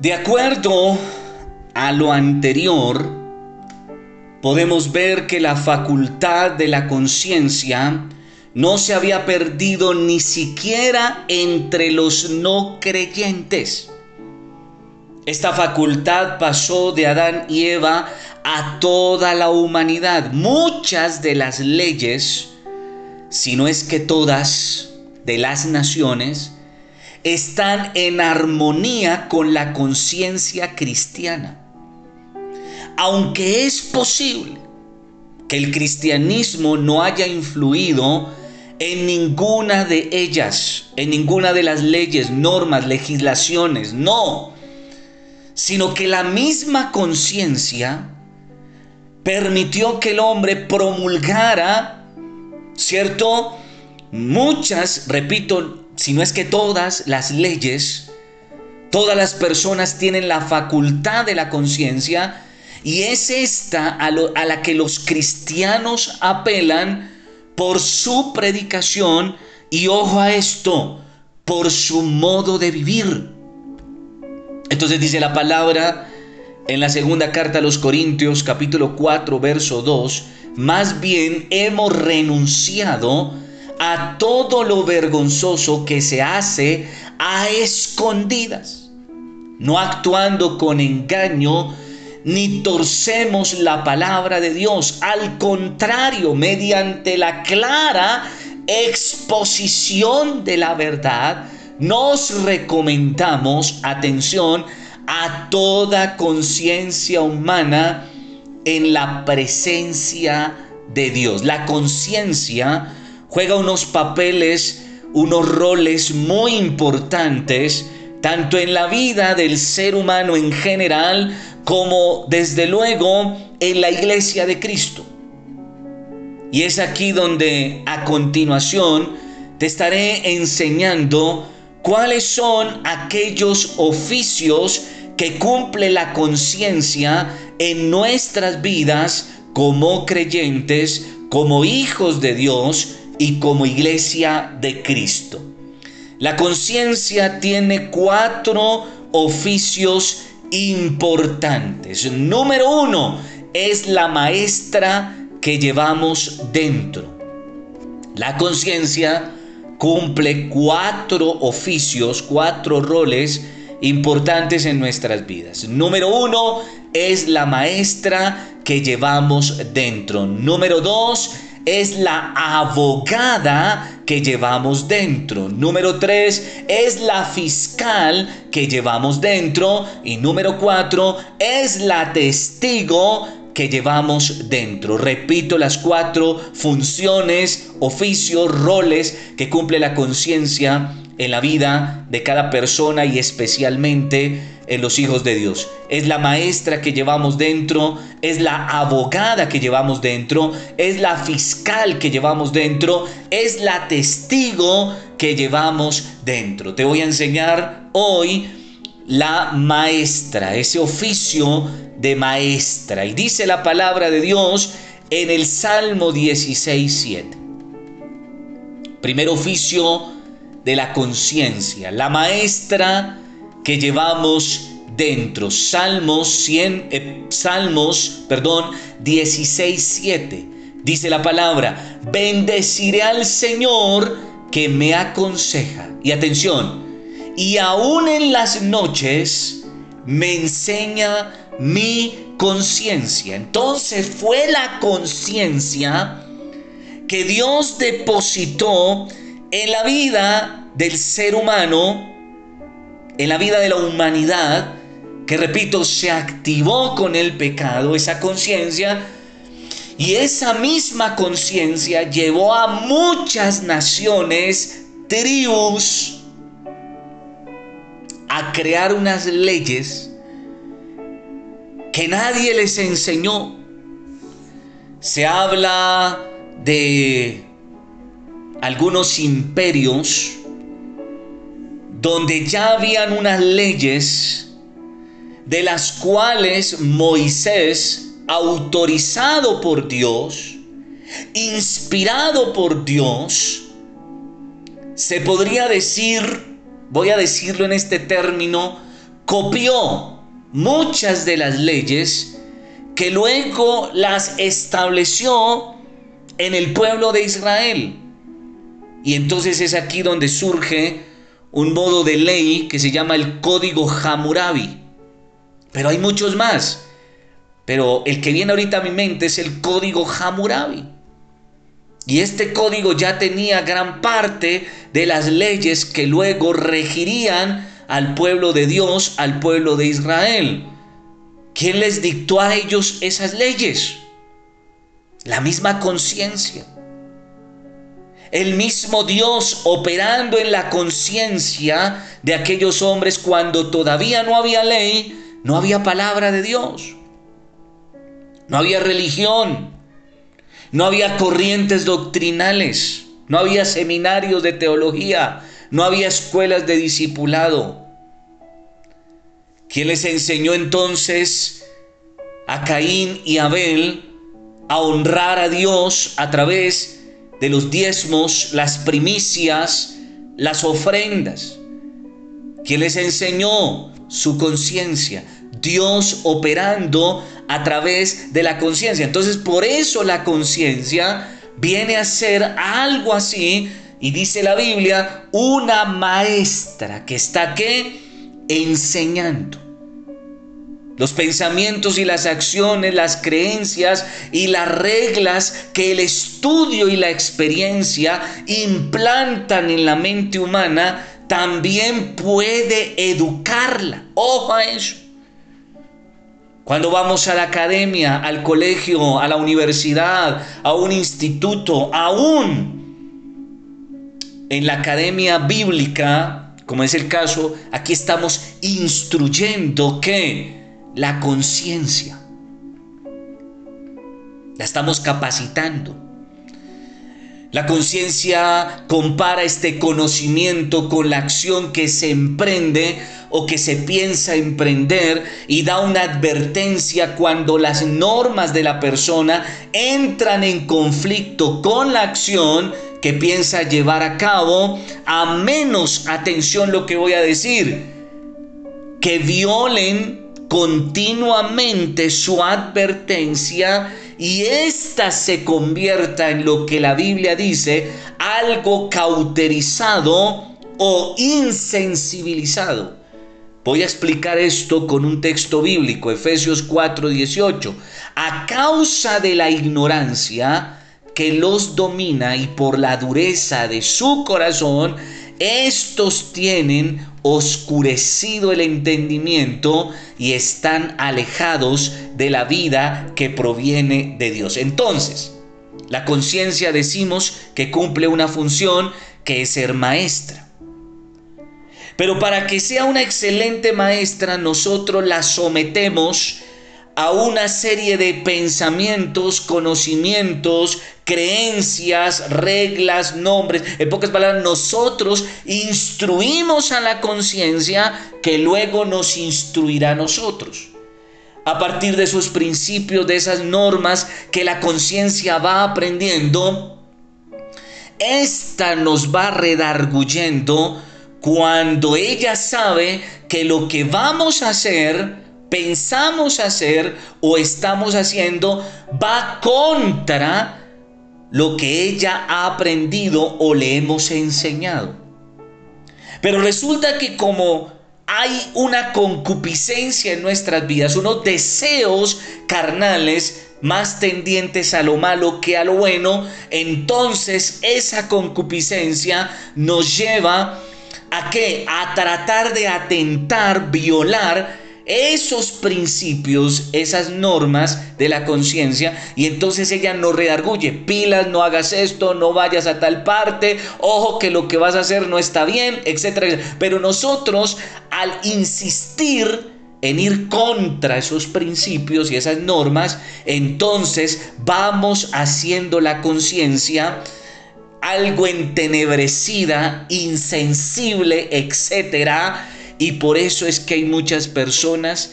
De acuerdo a lo anterior, podemos ver que la facultad de la conciencia no se había perdido ni siquiera entre los no creyentes. Esta facultad pasó de Adán y Eva a toda la humanidad. Muchas de las leyes, si no es que todas, de las naciones, están en armonía con la conciencia cristiana. Aunque es posible que el cristianismo no haya influido en ninguna de ellas, en ninguna de las leyes, normas, legislaciones, no, sino que la misma conciencia permitió que el hombre promulgara, ¿cierto? Muchas, repito, si no es que todas las leyes, todas las personas tienen la facultad de la conciencia y es esta a, a, la que los cristianos apelan por su predicación y ojo a esto, por su modo de vivir. Entonces dice la palabra en la segunda carta a los Corintios capítulo 4 verso 2, más bien hemos renunciado a todo lo vergonzoso que se hace a escondidas, no actuando con engaño, ni torcemos la palabra de Dios. Al contrario, mediante la clara exposición de la verdad, nos recomendamos, atención, a toda conciencia humana en la presencia de Dios. La conciencia juega unos papeles, unos roles muy importantes, tanto en la vida del ser humano en general, como desde luego en la iglesia de Cristo. Y es aquí donde a continuación te estaré enseñando cuáles son aquellos oficios que cumple la conciencia en nuestras vidas como creyentes, como hijos de Dios y como iglesia de Cristo. La conciencia tiene cuatro oficios importantes. Número uno es la maestra que llevamos dentro. La conciencia cumple cuatro oficios, cuatro roles importantes en nuestras vidas. Número uno es la maestra que llevamos dentro. Número dos es la abogada que llevamos dentro. Número tres es la fiscal que llevamos dentro. Y número cuatro es la testigo que llevamos dentro. Repito las cuatro funciones, oficios, roles que cumple la conciencia en la vida de cada persona y especialmente en los hijos de Dios. Es la maestra que llevamos dentro, es la abogada que llevamos dentro, es la fiscal que llevamos dentro, es la testigo que llevamos dentro. Te voy a enseñar hoy la maestra, ese oficio de maestra. Y dice la palabra de Dios en el Salmo 16, 7. Primer oficio de la conciencia, la maestra que llevamos dentro. Salmos 100 eh, Salmos, perdón, 16:7. Dice la palabra, bendeciré al Señor que me aconseja. Y atención, y aún en las noches me enseña mi conciencia. Entonces fue la conciencia que Dios depositó en la vida del ser humano, en la vida de la humanidad, que repito, se activó con el pecado, esa conciencia, y esa misma conciencia llevó a muchas naciones, tribus, a crear unas leyes que nadie les enseñó. Se habla de algunos imperios donde ya habían unas leyes de las cuales Moisés, autorizado por Dios, inspirado por Dios, se podría decir, voy a decirlo en este término, copió muchas de las leyes que luego las estableció en el pueblo de Israel. Y entonces es aquí donde surge un modo de ley que se llama el Código Hammurabi. Pero hay muchos más. Pero el que viene ahorita a mi mente es el Código Hammurabi. Y este código ya tenía gran parte de las leyes que luego regirían al pueblo de Dios, al pueblo de Israel. ¿Quién les dictó a ellos esas leyes? La misma conciencia. El mismo Dios operando en la conciencia de aquellos hombres cuando todavía no había ley, no había palabra de Dios. No había religión. No había corrientes doctrinales. No había seminarios de teología. No había escuelas de discipulado. ¿Quién les enseñó entonces a Caín y Abel a honrar a Dios a través de los diezmos, las primicias, las ofrendas? ¿Quién les enseñó su conciencia? Dios operando a través de la conciencia. Entonces, por eso la conciencia viene a ser algo así, y dice la Biblia, una maestra que está ¿qué? enseñando. Los pensamientos y las acciones, las creencias y las reglas que el estudio y la experiencia implantan en la mente humana, también puede educarla. Ojo a eso. Cuando vamos a la academia, al colegio, a la universidad, a un instituto, aún en la academia bíblica, como es el caso, aquí estamos instruyendo que la conciencia. La estamos capacitando. La conciencia compara este conocimiento con la acción que se emprende o que se piensa emprender y da una advertencia cuando las normas de la persona entran en conflicto con la acción que piensa llevar a cabo, a menos, atención lo que voy a decir, que violen continuamente su advertencia y ésta se convierta en lo que la Biblia dice, algo cauterizado o insensibilizado. Voy a explicar esto con un texto bíblico, Efesios 4:18. A causa de la ignorancia que los domina y por la dureza de su corazón, estos tienen oscurecido el entendimiento y están alejados de la vida que proviene de Dios. Entonces, la conciencia decimos que cumple una función que es ser maestra. Pero para que sea una excelente maestra, nosotros la sometemos a una serie de pensamientos, conocimientos, creencias, reglas, nombres. En pocas palabras, nosotros instruimos a la conciencia que luego nos instruirá a nosotros. A partir de esos principios, de esas normas que la conciencia va aprendiendo, esta nos va redarguyendo cuando ella sabe que lo que vamos a hacer pensamos hacer o estamos haciendo va contra lo que ella ha aprendido o le hemos enseñado. Pero resulta que como hay una concupiscencia en nuestras vidas, unos deseos carnales más tendientes a lo malo que a lo bueno, entonces esa concupiscencia nos lleva a qué? A tratar de atentar, violar esos principios, esas normas de la conciencia y entonces ella nos redarguye, pilas, no hagas esto, no vayas a tal parte, ojo que lo que vas a hacer no está bien, etcétera. Pero nosotros al insistir en ir contra esos principios y esas normas, entonces vamos haciendo la conciencia algo entenebrecida, insensible, etcétera y por eso es que hay muchas personas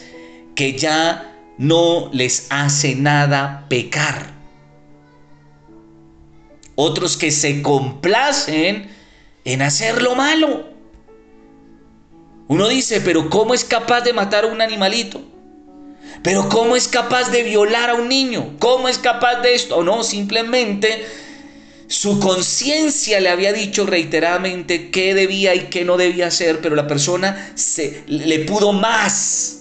que ya no les hace nada pecar. Otros que se complacen en hacer lo malo. Uno dice, pero ¿cómo es capaz de matar a un animalito? Pero ¿cómo es capaz de violar a un niño? ¿Cómo es capaz de esto? O no, simplemente su conciencia le había dicho reiteradamente qué debía y qué no debía hacer, pero la persona se, le pudo más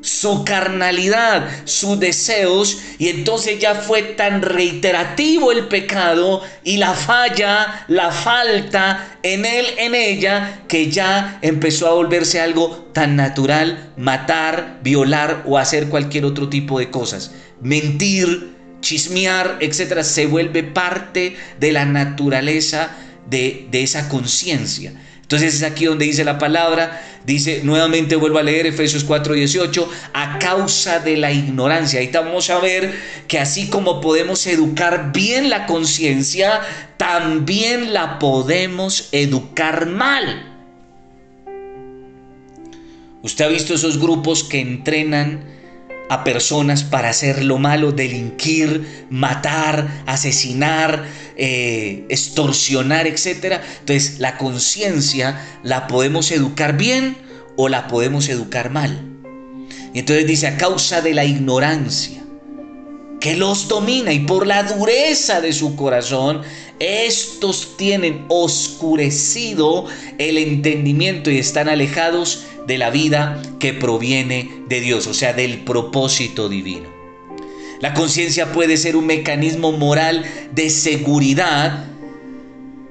su carnalidad, sus deseos, y entonces ya fue tan reiterativo el pecado y la falla, la falta en él, en ella, que ya empezó a volverse algo tan natural, matar, violar o hacer cualquier otro tipo de cosas. Mentir, chismear, etcétera, se vuelve parte de la naturaleza de, de esa conciencia. Entonces es aquí donde dice la palabra, dice, nuevamente vuelvo a leer Efesios 4:18, a causa de la ignorancia. Ahí vamos a ver que así como podemos educar bien la conciencia, también la podemos educar mal. Usted ha visto esos grupos que entrenan a personas para hacer lo malo, delinquir, matar, asesinar, eh, extorsionar, etc. Entonces la conciencia la podemos educar bien o la podemos educar mal. Y entonces dice, a causa de la ignorancia que los domina y por la dureza de su corazón, estos tienen oscurecido el entendimiento y están alejados de la vida que proviene de Dios, o sea, del propósito divino. La conciencia puede ser un mecanismo moral de seguridad,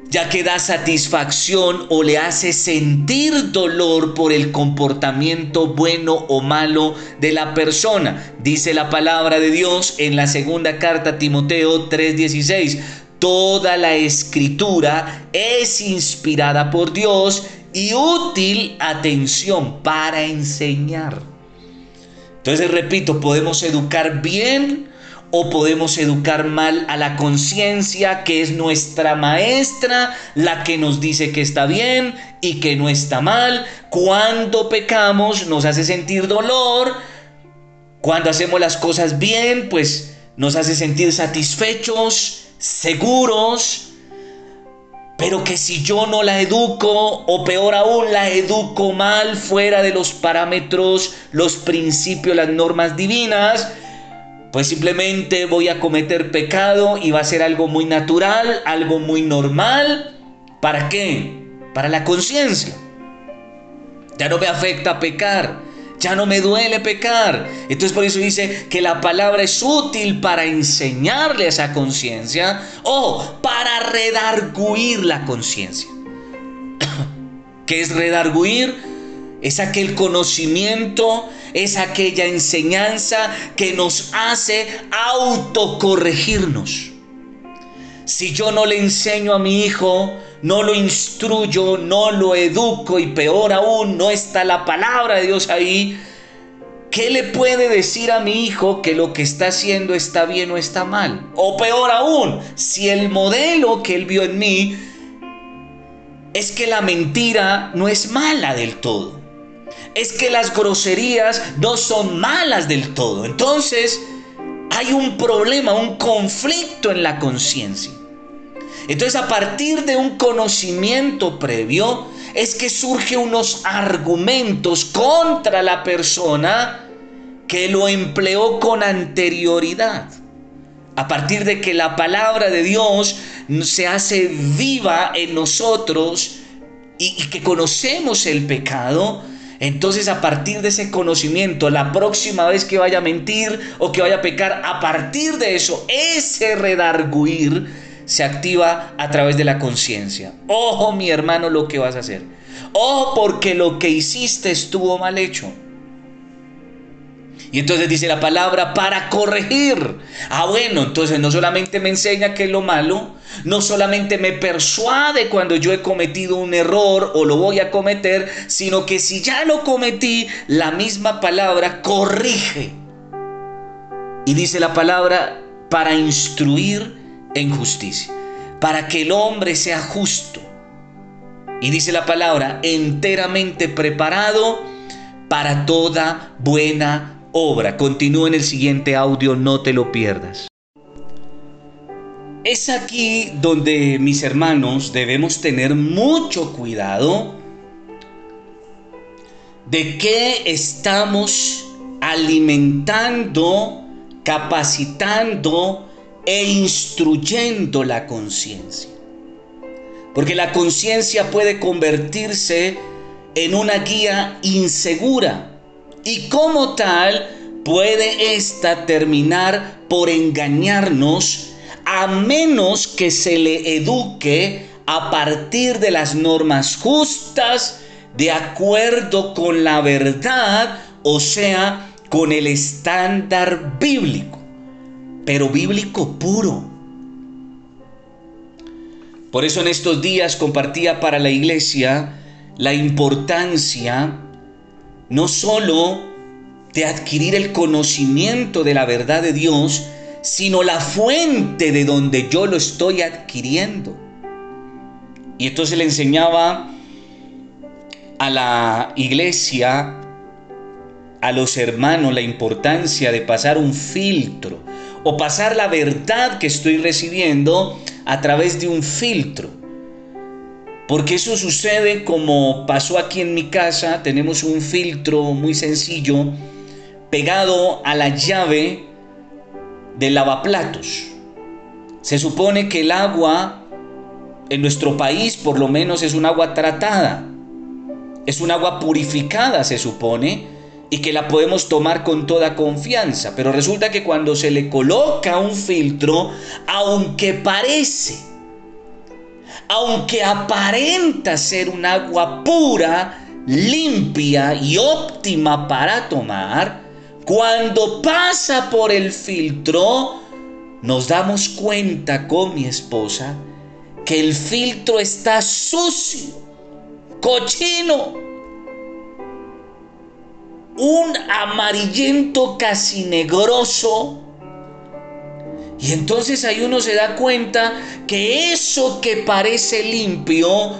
ya que da satisfacción o le hace sentir dolor por el comportamiento bueno o malo de la persona. Dice la palabra de Dios en la segunda carta a Timoteo 3:16. Toda la escritura es inspirada por Dios y útil atención para enseñar. Entonces, repito, podemos educar bien o podemos educar mal a la conciencia que es nuestra maestra, la que nos dice que está bien y que no está mal. Cuando pecamos nos hace sentir dolor. Cuando hacemos las cosas bien, pues nos hace sentir satisfechos, seguros, pero que si yo no la educo, o peor aún, la educo mal fuera de los parámetros, los principios, las normas divinas, pues simplemente voy a cometer pecado y va a ser algo muy natural, algo muy normal. ¿Para qué? Para la conciencia. Ya no me afecta pecar ya no me duele pecar. Entonces por eso dice que la palabra es útil para enseñarle a esa conciencia o para redarguir la conciencia. ¿Qué es redarguir? Es aquel conocimiento, es aquella enseñanza que nos hace autocorregirnos. Si yo no le enseño a mi hijo no lo instruyo, no lo educo y peor aún, no está la palabra de Dios ahí, ¿qué le puede decir a mi hijo que lo que está haciendo está bien o está mal? O peor aún, si el modelo que él vio en mí es que la mentira no es mala del todo. Es que las groserías no son malas del todo. Entonces, hay un problema, un conflicto en la conciencia. Entonces a partir de un conocimiento previo es que surgen unos argumentos contra la persona que lo empleó con anterioridad. A partir de que la palabra de Dios se hace viva en nosotros y, y que conocemos el pecado, entonces a partir de ese conocimiento, la próxima vez que vaya a mentir o que vaya a pecar, a partir de eso, ese redarguir se activa a través de la conciencia. Ojo mi hermano lo que vas a hacer. Ojo porque lo que hiciste estuvo mal hecho. Y entonces dice la palabra para corregir. Ah, bueno, entonces no solamente me enseña que es lo malo, no solamente me persuade cuando yo he cometido un error o lo voy a cometer, sino que si ya lo cometí, la misma palabra corrige. Y dice la palabra para instruir en justicia, para que el hombre sea justo. Y dice la palabra, enteramente preparado para toda buena obra. Continúa en el siguiente audio, no te lo pierdas. Es aquí donde mis hermanos debemos tener mucho cuidado de qué estamos alimentando, capacitando e instruyendo la conciencia. Porque la conciencia puede convertirse en una guía insegura y como tal puede ésta terminar por engañarnos a menos que se le eduque a partir de las normas justas, de acuerdo con la verdad, o sea, con el estándar bíblico, pero bíblico puro. Por eso en estos días compartía para la iglesia la importancia no sólo de adquirir el conocimiento de la verdad de Dios, sino la fuente de donde yo lo estoy adquiriendo. Y entonces le enseñaba a la iglesia, a los hermanos, la importancia de pasar un filtro o pasar la verdad que estoy recibiendo a través de un filtro. Porque eso sucede como pasó aquí en mi casa, tenemos un filtro muy sencillo pegado a la llave del lavaplatos. Se supone que el agua en nuestro país por lo menos es un agua tratada, es un agua purificada se supone, y que la podemos tomar con toda confianza. Pero resulta que cuando se le coloca un filtro, aunque parece, aunque aparenta ser un agua pura, limpia y óptima para tomar, cuando pasa por el filtro, nos damos cuenta con mi esposa que el filtro está sucio, cochino, un amarillento casi negroso. Y entonces ahí uno se da cuenta que eso que parece limpio,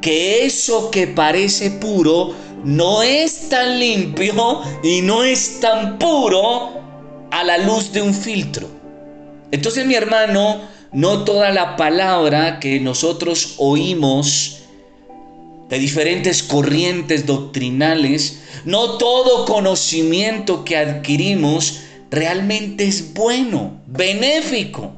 que eso que parece puro, no es tan limpio y no es tan puro a la luz de un filtro. Entonces mi hermano, no toda la palabra que nosotros oímos de diferentes corrientes doctrinales, no todo conocimiento que adquirimos realmente es bueno, benéfico,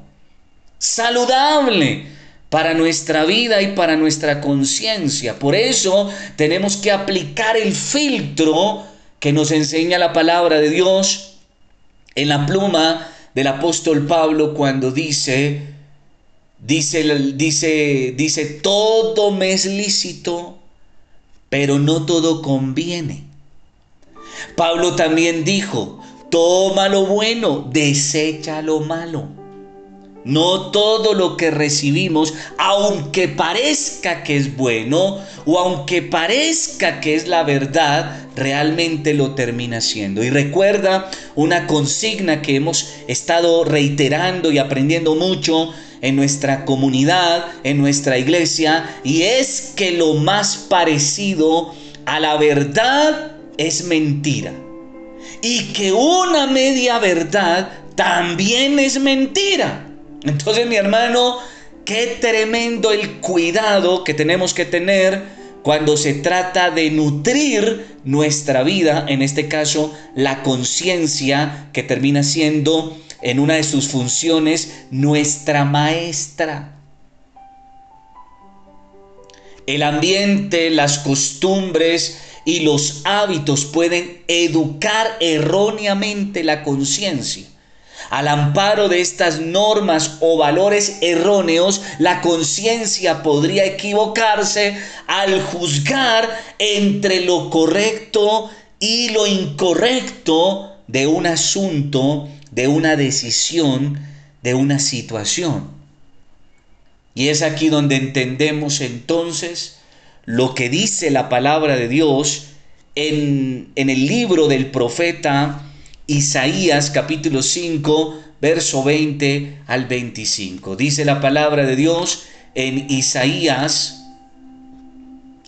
saludable para nuestra vida y para nuestra conciencia. Por eso tenemos que aplicar el filtro que nos enseña la palabra de Dios en la pluma del apóstol Pablo cuando dice, dice, dice, dice, todo me es lícito, pero no todo conviene. Pablo también dijo, toma lo bueno, desecha lo malo. No todo lo que recibimos, aunque parezca que es bueno o aunque parezca que es la verdad, realmente lo termina siendo. Y recuerda una consigna que hemos estado reiterando y aprendiendo mucho en nuestra comunidad, en nuestra iglesia, y es que lo más parecido a la verdad es mentira. Y que una media verdad también es mentira. Entonces mi hermano, qué tremendo el cuidado que tenemos que tener cuando se trata de nutrir nuestra vida, en este caso la conciencia que termina siendo en una de sus funciones nuestra maestra. El ambiente, las costumbres y los hábitos pueden educar erróneamente la conciencia. Al amparo de estas normas o valores erróneos, la conciencia podría equivocarse al juzgar entre lo correcto y lo incorrecto de un asunto de una decisión, de una situación. Y es aquí donde entendemos entonces lo que dice la palabra de Dios en, en el libro del profeta Isaías capítulo 5, verso 20 al 25. Dice la palabra de Dios en Isaías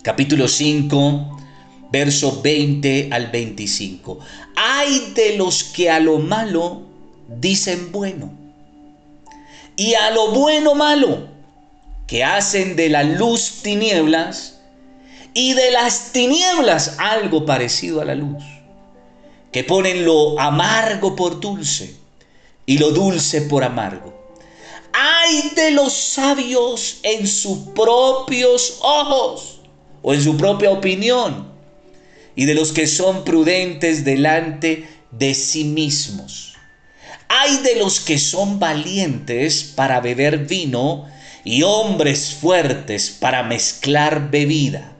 capítulo 5, verso 20 al 25. Hay de los que a lo malo dicen bueno. Y a lo bueno malo, que hacen de la luz tinieblas y de las tinieblas algo parecido a la luz, que ponen lo amargo por dulce y lo dulce por amargo. Hay de los sabios en sus propios ojos o en su propia opinión y de los que son prudentes delante de sí mismos. Hay de los que son valientes para beber vino y hombres fuertes para mezclar bebida.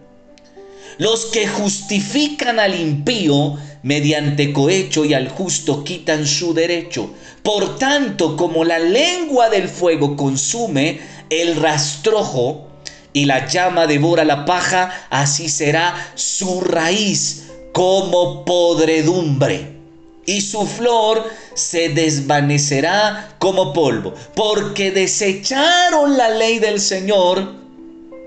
Los que justifican al impío mediante cohecho y al justo quitan su derecho. Por tanto, como la lengua del fuego consume el rastrojo y la llama devora la paja, así será su raíz como podredumbre y su flor se desvanecerá como polvo, porque desecharon la ley del Señor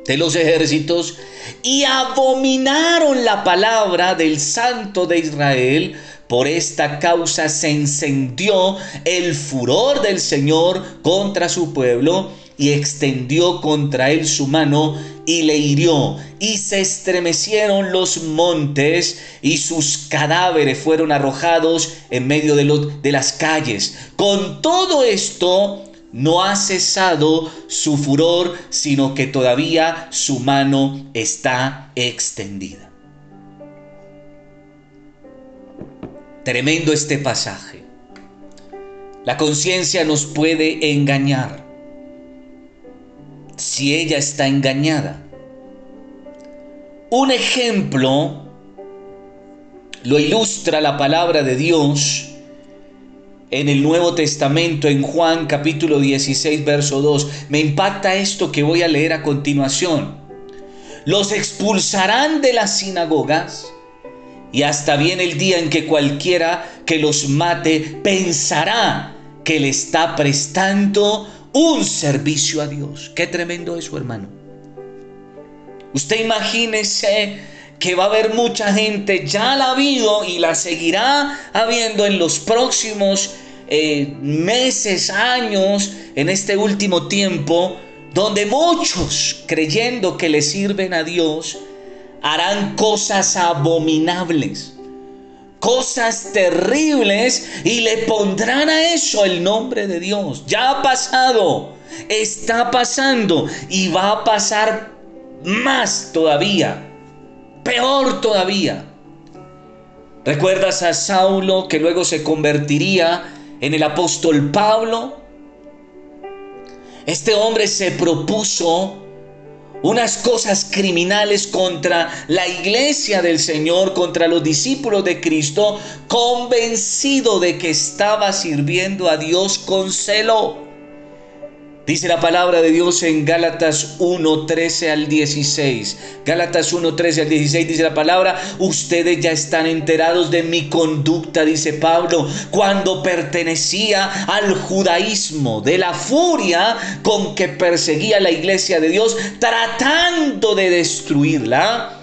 de los ejércitos y abominaron la palabra del Santo de Israel. Por esta causa se encendió el furor del Señor contra su pueblo y extendió contra él su mano y le hirió, y se estremecieron los montes, y sus cadáveres fueron arrojados en medio de, de las calles. Con todo esto, no ha cesado su furor, sino que todavía su mano está extendida. Tremendo este pasaje. La conciencia nos puede engañar si ella está engañada. Un ejemplo lo ilustra la palabra de Dios en el Nuevo Testamento, en Juan capítulo 16, verso 2. Me impacta esto que voy a leer a continuación. Los expulsarán de las sinagogas y hasta viene el día en que cualquiera que los mate pensará que le está prestando un servicio a Dios. Qué tremendo eso, hermano. Usted imagínese que va a haber mucha gente, ya la ha habido y la seguirá habiendo en los próximos eh, meses, años, en este último tiempo, donde muchos, creyendo que le sirven a Dios, harán cosas abominables cosas terribles y le pondrán a eso el nombre de Dios. Ya ha pasado, está pasando y va a pasar más todavía, peor todavía. ¿Recuerdas a Saulo que luego se convertiría en el apóstol Pablo? Este hombre se propuso unas cosas criminales contra la iglesia del Señor, contra los discípulos de Cristo, convencido de que estaba sirviendo a Dios con celo. Dice la palabra de Dios en Gálatas 1, 13 al 16. Gálatas 1, 13 al 16 dice la palabra, ustedes ya están enterados de mi conducta, dice Pablo, cuando pertenecía al judaísmo, de la furia con que perseguía la iglesia de Dios, tratando de destruirla.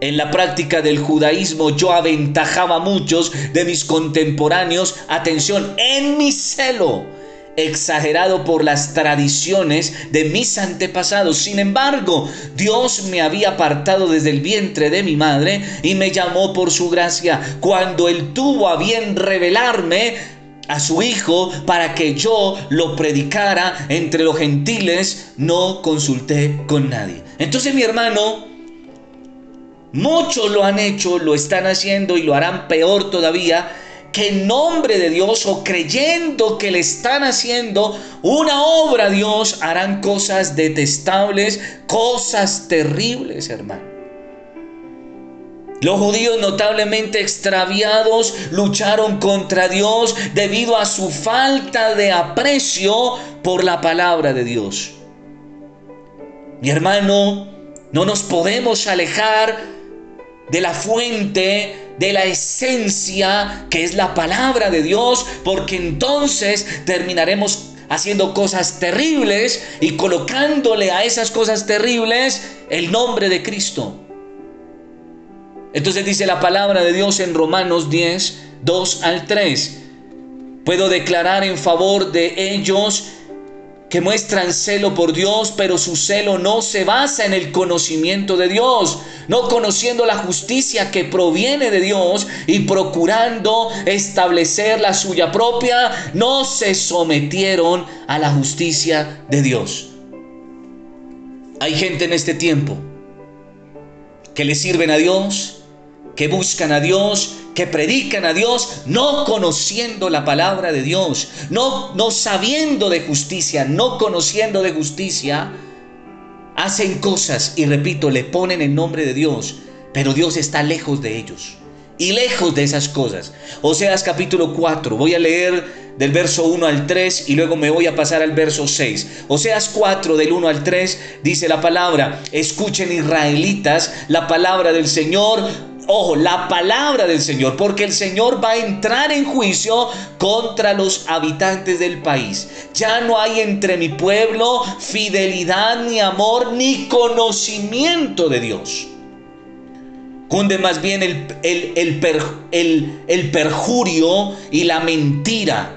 En la práctica del judaísmo yo aventajaba a muchos de mis contemporáneos, atención, en mi celo exagerado por las tradiciones de mis antepasados. Sin embargo, Dios me había apartado desde el vientre de mi madre y me llamó por su gracia cuando él tuvo a bien revelarme a su hijo para que yo lo predicara entre los gentiles, no consulté con nadie. Entonces mi hermano, muchos lo han hecho, lo están haciendo y lo harán peor todavía que en nombre de Dios o creyendo que le están haciendo una obra a Dios, harán cosas detestables, cosas terribles, hermano. Los judíos notablemente extraviados lucharon contra Dios debido a su falta de aprecio por la palabra de Dios. Mi hermano, no nos podemos alejar de la fuente de la esencia que es la palabra de Dios, porque entonces terminaremos haciendo cosas terribles y colocándole a esas cosas terribles el nombre de Cristo. Entonces dice la palabra de Dios en Romanos 10, 2 al 3. Puedo declarar en favor de ellos que muestran celo por Dios, pero su celo no se basa en el conocimiento de Dios, no conociendo la justicia que proviene de Dios y procurando establecer la suya propia, no se sometieron a la justicia de Dios. Hay gente en este tiempo que le sirven a Dios, que buscan a Dios, que predican a Dios, no conociendo la palabra de Dios, no, no sabiendo de justicia, no conociendo de justicia, hacen cosas y repito, le ponen el nombre de Dios, pero Dios está lejos de ellos y lejos de esas cosas. Oseas capítulo 4, voy a leer del verso 1 al 3 y luego me voy a pasar al verso 6. Oseas 4 del 1 al 3 dice la palabra, escuchen israelitas la palabra del Señor. Ojo, la palabra del Señor, porque el Señor va a entrar en juicio contra los habitantes del país. Ya no hay entre mi pueblo fidelidad, ni amor, ni conocimiento de Dios. Cunde más bien el, el, el, perjurio y la mentira.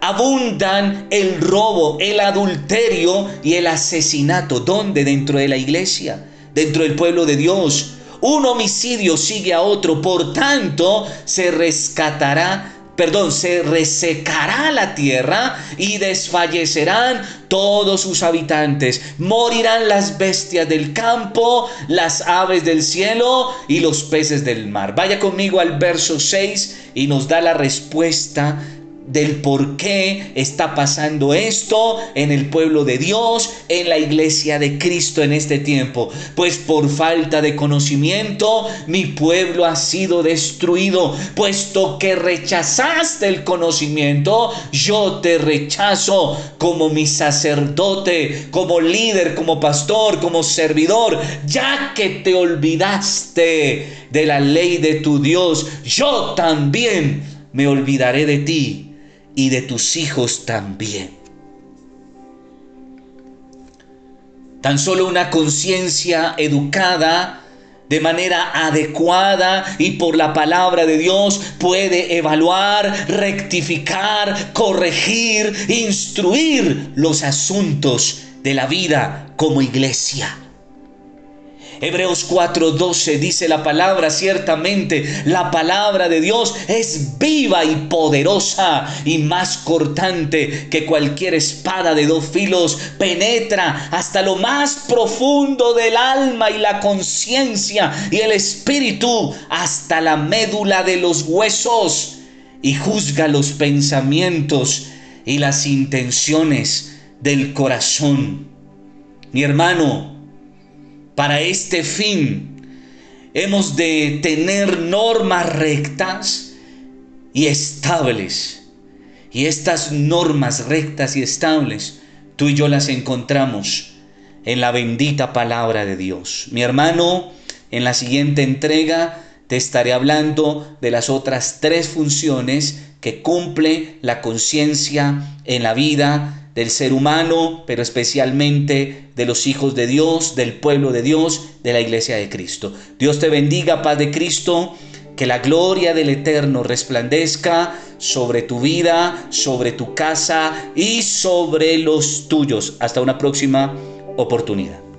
Abundan el robo, el adulterio y el asesinato. ¿Dónde? Dentro de la iglesia, dentro del pueblo de Dios. Un homicidio sigue a otro, por tanto se rescatará perdón, se resecará la tierra y desfallecerán todos sus habitantes. Morirán las bestias del campo, las aves del cielo y los peces del mar. Vaya conmigo al verso 6 y nos da la respuesta del por qué está pasando esto en el pueblo de Dios, en la iglesia de Cristo en este tiempo. Pues por falta de conocimiento mi pueblo ha sido destruido. Puesto que rechazaste el conocimiento, yo te rechazo como mi sacerdote, como líder, como pastor, como servidor, ya que te olvidaste de la ley de tu Dios, yo también me olvidaré de ti y de tus hijos también. Tan solo una conciencia educada de manera adecuada y por la palabra de Dios puede evaluar, rectificar, corregir, instruir los asuntos de la vida como iglesia. Hebreos 4:12 dice la palabra, ciertamente la palabra de Dios es viva y poderosa y más cortante que cualquier espada de dos filos, penetra hasta lo más profundo del alma y la conciencia y el espíritu, hasta la médula de los huesos y juzga los pensamientos y las intenciones del corazón. Mi hermano, para este fin hemos de tener normas rectas y estables. Y estas normas rectas y estables, tú y yo las encontramos en la bendita palabra de Dios. Mi hermano, en la siguiente entrega te estaré hablando de las otras tres funciones que cumple la conciencia en la vida del ser humano, pero especialmente de los hijos de Dios, del pueblo de Dios, de la iglesia de Cristo. Dios te bendiga, paz de Cristo, que la gloria del Eterno resplandezca sobre tu vida, sobre tu casa y sobre los tuyos. Hasta una próxima oportunidad.